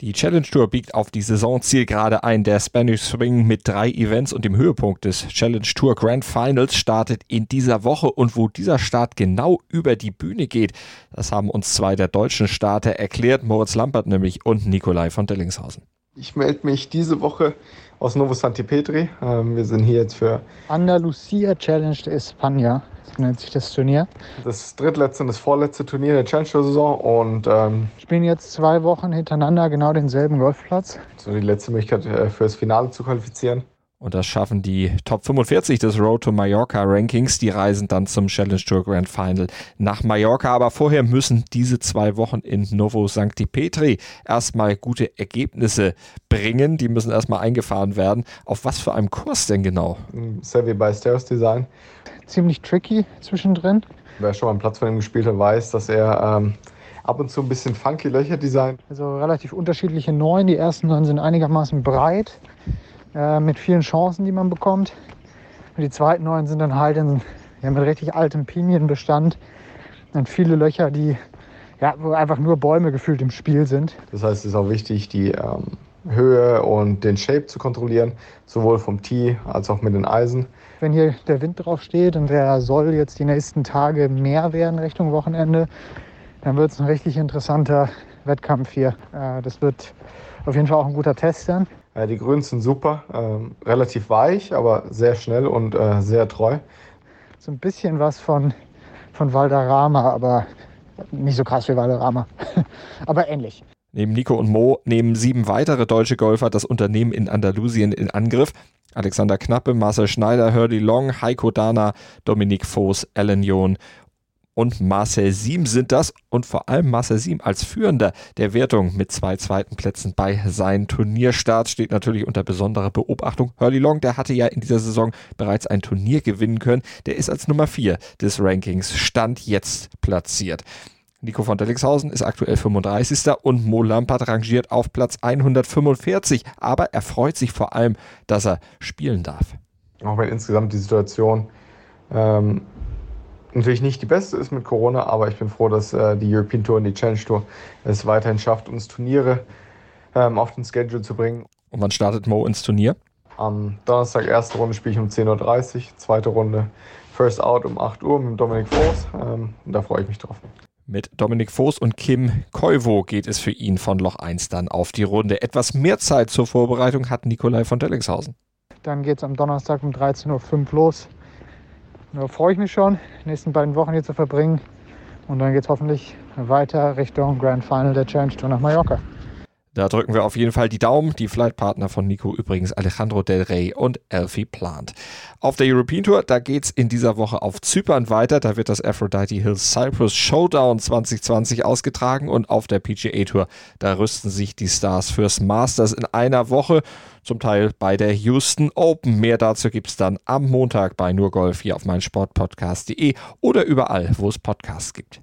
die Challenge Tour biegt auf die Saisonzielgerade ein. Der Spanish Swing mit drei Events und dem Höhepunkt des Challenge Tour Grand Finals startet in dieser Woche. Und wo dieser Start genau über die Bühne geht, das haben uns zwei der deutschen Starter erklärt. Moritz Lampert nämlich und Nikolai von Dellingshausen. Ich melde mich diese Woche aus Novo Santi Petri. Ähm, wir sind hier jetzt für Andalusia Challenge de España nennt sich das Turnier. Das drittletzte und das vorletzte Turnier der Challenger-Saison und ähm, spielen jetzt zwei Wochen hintereinander genau denselben Golfplatz. So die letzte Möglichkeit äh, fürs Finale zu qualifizieren. Und das schaffen die Top 45 des Road to Mallorca Rankings. Die reisen dann zum Challenge Tour Grand Final nach Mallorca. Aber vorher müssen diese zwei Wochen in Novo Sancti Petri erstmal gute Ergebnisse bringen. Die müssen erstmal eingefahren werden. Auf was für einem Kurs denn genau? Wie bei Stairs Design. Ziemlich tricky zwischendrin. Wer schon mal einen Platz von ihm gespielt hat, weiß, dass er ähm, ab und zu ein bisschen funky Löcher designt. Also relativ unterschiedliche Neun. Die ersten neun sind einigermaßen breit äh, mit vielen Chancen, die man bekommt. Und die zweiten neun sind dann halt in, ja, mit richtig altem Pinienbestand und viele Löcher, die ja, wo einfach nur Bäume gefühlt im Spiel sind. Das heißt, es ist auch wichtig, die ähm, Höhe und den Shape zu kontrollieren, sowohl vom Tee als auch mit den Eisen. Wenn hier der Wind drauf steht und der soll jetzt die nächsten Tage mehr werden Richtung Wochenende, dann wird es ein richtig interessanter Wettkampf hier. Äh, das wird auf jeden Fall auch ein guter Test dann. Äh, die Grüns sind super, ähm, relativ weich, aber sehr schnell und äh, sehr treu. So ein bisschen was von, von Valderrama, aber nicht so krass wie Valderrama, aber ähnlich. Neben Nico und Mo nehmen sieben weitere deutsche Golfer das Unternehmen in Andalusien in Angriff. Alexander Knappe, Marcel Schneider, Hurley Long, Heiko Dana, Dominik Voß, Alan John und Marcel Siem sind das und vor allem Marcel Siem als Führender der Wertung mit zwei zweiten Plätzen bei seinem Turnierstart steht natürlich unter besonderer Beobachtung. Hurley Long, der hatte ja in dieser Saison bereits ein Turnier gewinnen können, der ist als Nummer 4 des Rankings Stand jetzt platziert. Nico von Dellingshausen ist aktuell 35. und Mo Lampert rangiert auf Platz 145, aber er freut sich vor allem, dass er spielen darf. Auch wenn insgesamt die Situation ähm, natürlich nicht die beste ist mit Corona, aber ich bin froh, dass äh, die European Tour und die Challenge Tour es weiterhin schafft, uns Turniere ähm, auf den Schedule zu bringen. Und wann startet Mo ins Turnier? Am Donnerstag, erste Runde spiele ich um 10.30 Uhr, zweite Runde First Out um 8 Uhr mit Dominik Voss. Ähm, da freue ich mich drauf. Mit Dominik Voß und Kim Koivo geht es für ihn von Loch 1 dann auf die Runde. Etwas mehr Zeit zur Vorbereitung hat Nikolai von Dellingshausen. Dann geht es am Donnerstag um 13.05 Uhr los da freue ich mich schon, die nächsten beiden Wochen hier zu verbringen. Und dann geht es hoffentlich weiter Richtung Grand Final der Challenge Tour nach Mallorca. Da drücken wir auf jeden Fall die Daumen. Die Flightpartner von Nico übrigens Alejandro Del Rey und Elfie Plant. Auf der European Tour, da geht es in dieser Woche auf Zypern weiter. Da wird das Aphrodite Hills Cyprus Showdown 2020 ausgetragen. Und auf der PGA Tour, da rüsten sich die Stars fürs Masters in einer Woche. Zum Teil bei der Houston Open. Mehr dazu gibt es dann am Montag bei Nur Golf hier auf meinsportpodcast.de oder überall, wo es Podcasts gibt.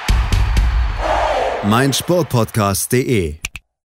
meinsportpodcast.de